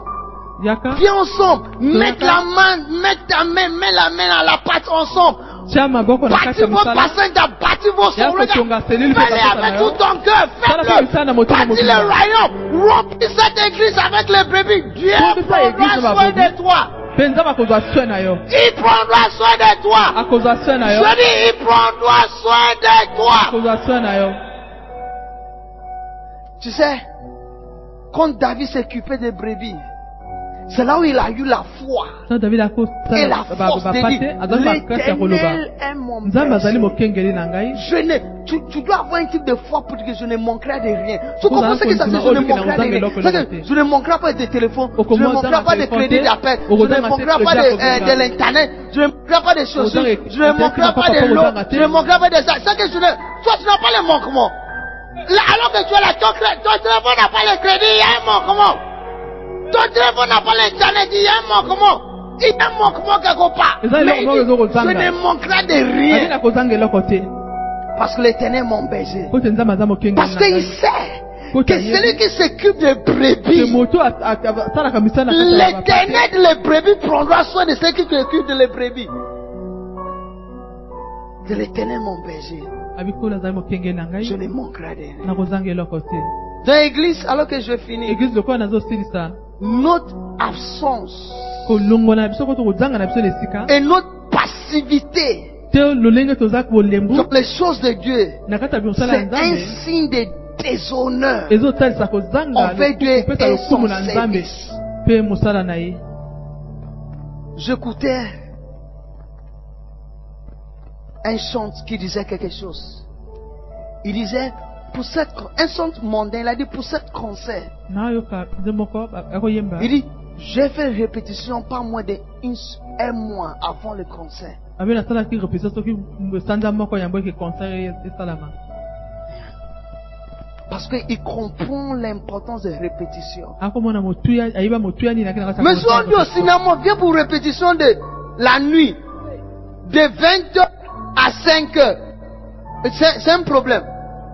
Viens ensemble. Mets la main, mets ta main, mets la main à la pâte ensemble. Bâtis vos ya sons. kotonga Regarde. selile mpe Fais-le basata na avec tout ton cœur. Faites-le. Bâtis le royaume. Remplis cette église avec les brebis. Dieu prendra soin de toi. mpe nzambe akozwa soin na yo Il prendra soin akozwa na yo Je dis, il prendra soin de toi. akozwa soin na yo Tu sais, quand David s'occupait des brebis, c'est là où il a eu la foi. Et la force de l'éternel est mon Je ne, tu, tu dois avoir un type de foi pour dire que je ne manquerai de rien. Tu comprends ce que ça dit? Je ne manquerai de rien. C'est. Je ne manquerai pas de téléphone. Je ne manquerai pas de crédit d'appel. Je ne manquerai c'est pas de, euh, de l'internet. Je ne manquerai pas de chaussures. Je ne manquerai pas de l'eau. Je ne manquerai pas de ça. C'est que je ne, toi tu n'as pas le manquement. Là, alors que tu ton, cré- ton téléphone n'a pas le crédit, il y a un manquement. Pas l'internet, il y a un manquement. Il y a un manquement quelque part. Mais il dit, je ne manquerai de rien. Parce que l'éternel aza mokengeli Parce qu'il sait que celui qui s'occupe des brebis, l'éternel de les brebis prendra soin de ceux qui s'occupent de les brebis. De l'éternel mon berger, je ne manquerai de rien. Dans l'église, alors que je finis, notre absence. Et notre passivité. Dans les choses de Dieu, c'est un signe de déshonneur. Envers Dieu et son service. J'écoutais un chant qui disait quelque chose. Il disait, pour cette, un chant mondain, il a dit, pour cette concert, nayoka nze moko ba- akoyemba il dit, j'ai fait répétition pas moins d'un un mois avant le concert. Parce qu'il comprend l'importance de répétition. Mais si concert on dit au cinéma, viens pour répétition de la nuit, de 20h à 5h. C'est c'est un problème.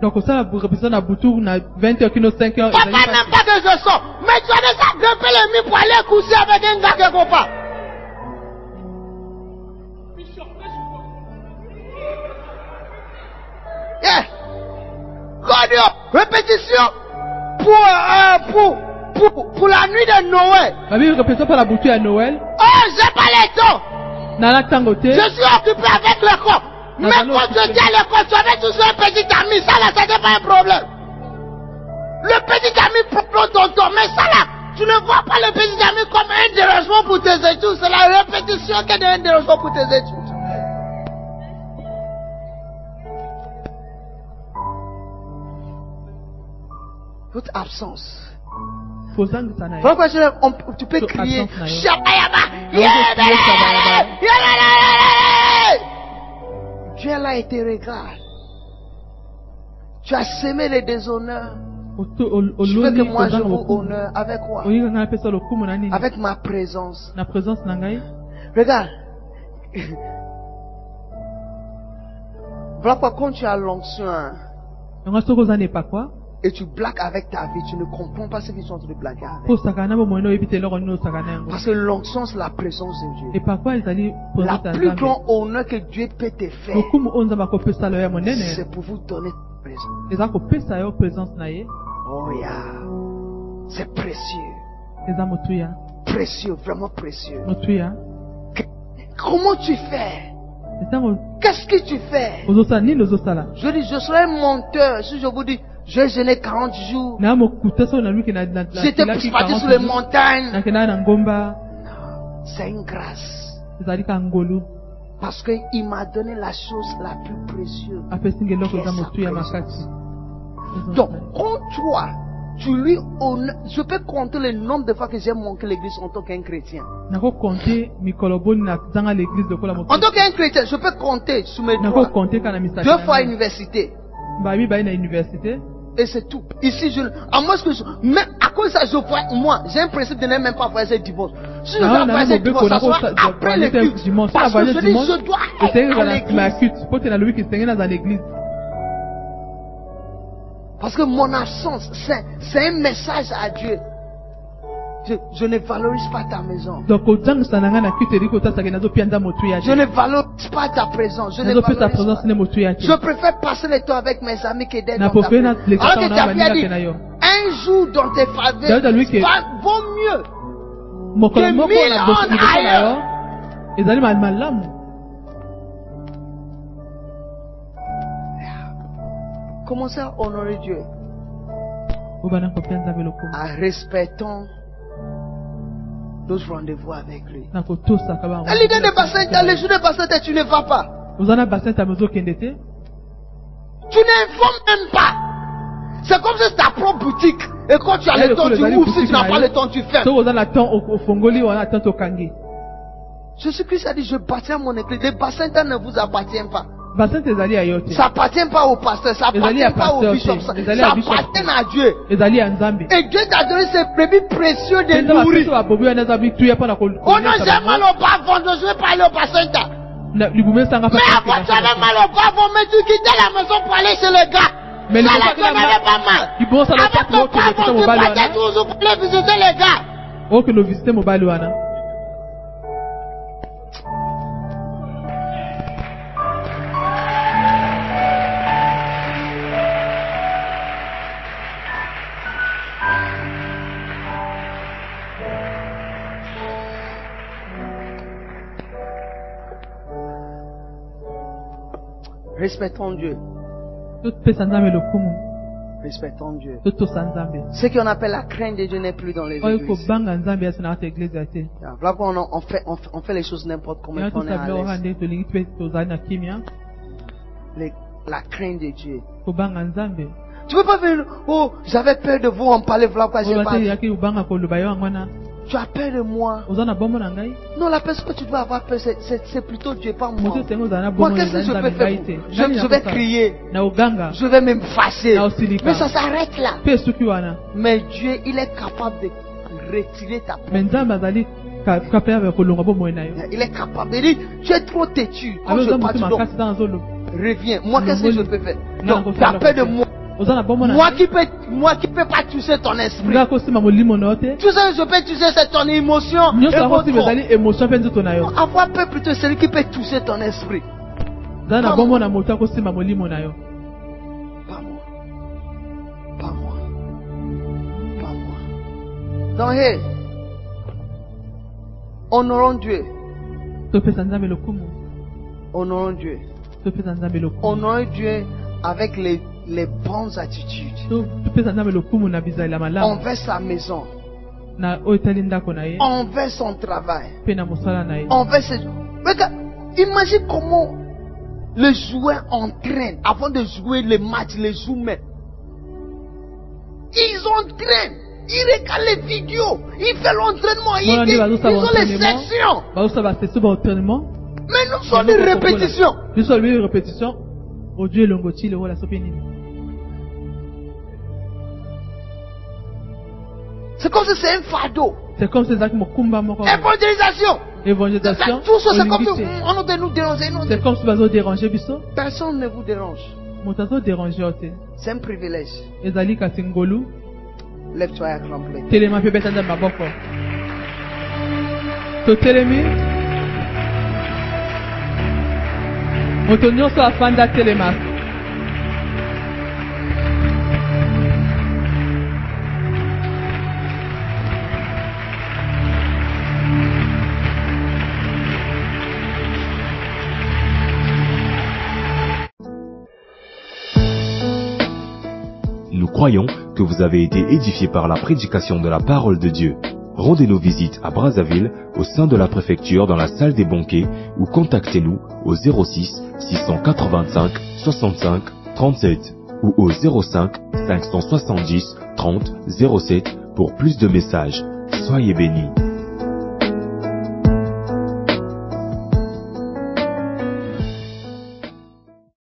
Donc osala répétition na butu na 20 heures kino 5 heures Papa ezali n'aime pas que je sors. Mais tu as déjà grimpé les nuits pour aller coucher avec un gars quelque part. Yeah. Répétition pour, euh, pour, pour, pour la nuit de Noël. babi répétition mpo na butu ya noël Oh, j'ai pas le temps. Je suis occupé avec l'école. Mais l'école, tu avais toujours un petit ami. Ça là, ça n'est pas un problème. Le petit ami prend ton temps. Mais ça là, tu ne vois pas le petit ami comme un dérangement pour tes études. C'est la répétition qui est un dérangement pour tes études. Votre absence. Pourquoi je, on- tu peux crier tu. Dieu là et te regarde. Tu as semé les déshonneurs. Oto- ol- Je veux que moi je vous honneur avec quoi? Avec ma présence. Regarde. Voilà pourquoi quand tu as l'onction et tu blagues avec ta vie, tu ne comprends pas ce qu'ils sont en train de blaguer avec. Parce que l'onction c'est la présence de Dieu. epakwa ezali La plus grande honneur que Dieu peut te faire, c'est pour vous donner présence. présence Oh yeah. C'est précieux. Précieux, vraiment précieux. Comment tu fais? Qu'est-ce que tu fais? Je dis, je serai un monteur. Si je vous dis, j'ai jeûné 40 jours, j'étais parti 40 sur les montagnes. C'est une grâce. Parce qu'il m'a donné la chose la plus précieuse. Donc, quand toi, tu lui je peux compter le nombre de fois que j'ai manqué l'église en tant qu'un chrétien. En tant qu'un chrétien, je peux compter sur mes doigts. Deux fois à l'université. Et c'est tout. Ici, je, à moins que je, mais à cause de ça, je vois, moi, j'ai un principe de ne même pas voyager dimanche. Si je dois na voyager dimanche, ça nakosa- après le te culte. Parce que je dis, je dois être à l'église. Parce que mon absence, c'est, c'est un message à Dieu. Je, je ne valorise pas ta maison. Je ne valorise pas ta présence. Je ne valorise pas. Je préfère passer le temps avec mes amis que d'être dans ta présence. Alors que David dit, un jour dans tes faveurs, vaut mieux. Que mille ans ailleurs. ezali ma- malamu Commencez à honorer Dieu en respectant rendez-vous avec lui. L'idée de dans les jours de bassin, tu ne vas pas. Tu n'informes même pas. C'est comme si c'est ta propre boutique. Et quand tu as Eh, le temps, tu ouvres. Si tu n'as pas le temps, tu fermes. Jésus-Christ a dit, je bâtis mon église. Le bassin ne vous appartient pas. Ça appartient pas au pasteur, ça appartient pas au pasteur bishop, ça, appartient à Dieu. Et Dieu t'a donné ses brebis précieux de nourrir. Oh koliesa j'ai bango. mal au bas fond, je vais pas aller au. Na- esanga Mais avant, tu avais na- mal au bas fond, mais tu quittais la maison pour aller chez le gars. Mais ça le là, gars tu qui a n'avais mal- pas mal. ton tu partais toujours pour aller visiter les gars. okende ovisite mobali wana Respectons Dieu. Respectons Dieu. Ce qu'on appelle la crainte de Dieu n'est plus dans les églises. Yeah, Voilà pourquoi on, on fait, on, fait, on fait les choses n'importe comment on est à Les- La crainte de Dieu. Tu peux pas venir, oh, j'avais peur de vous en parler, voilà pourquoi j'ai pas dit. Tu as peur de moi. Non, la personne que tu dois avoir peur, c'est- plutôt Dieu, pas moi. Moi, qu'est-ce que je peux faire je, vais crier. Je vais me fâcher. Mais ça s'arrête là. Mais Dieu, il est capable de retirer ta yo Il est capable de dire, tu es trop têtu. Quand je tu reviens. Moi, qu'est-ce que je peux faire? Donc, tu as peur de moi. Moi qui peux, moi qui peux pas toucher ton esprit. te Tu sais, je peux toucher c'est ton émotion. Avoir peur plutôt celui qui peut toucher ton esprit. Pas moi. Pas moi. Pas moi. Pas moi. Donc, hey, honorons Dieu. Honorons Dieu. Honorons Dieu avec les, les bonnes attitudes. Envers sa maison. Envers son travail. Envers ses... Regarde, imagine comment les joueurs entraînent avant de jouer les matchs, les joueurs. Ils entraînent. Ils regardent les vidéos. Ils font l'entraînement. Ils, ils- nous ils ont les sections. Mais nous sommes des répétitions. biso alobi répétition odio C'est comme si c'est un fardeau. c'est comme si Évangélisation. C'est ça, évangélisation Tout ça, c'est comme si on nous nous déranger. c'est comme si bazodérange biso Personne ne vous dérange. C'est un privilège. Lève-toi et acclame telema mpe beta nzambe maboko totelemi moto nyonso afanda telema croyons que vous avez été édifiés par la prédication de la parole de Dieu. Rendez nos visites à Brazzaville, au sein de la préfecture, dans la salle des banquets, ou contactez-nous au 06 685 65 37 ou au 05 570 30 07 pour plus de messages. Soyez bénis.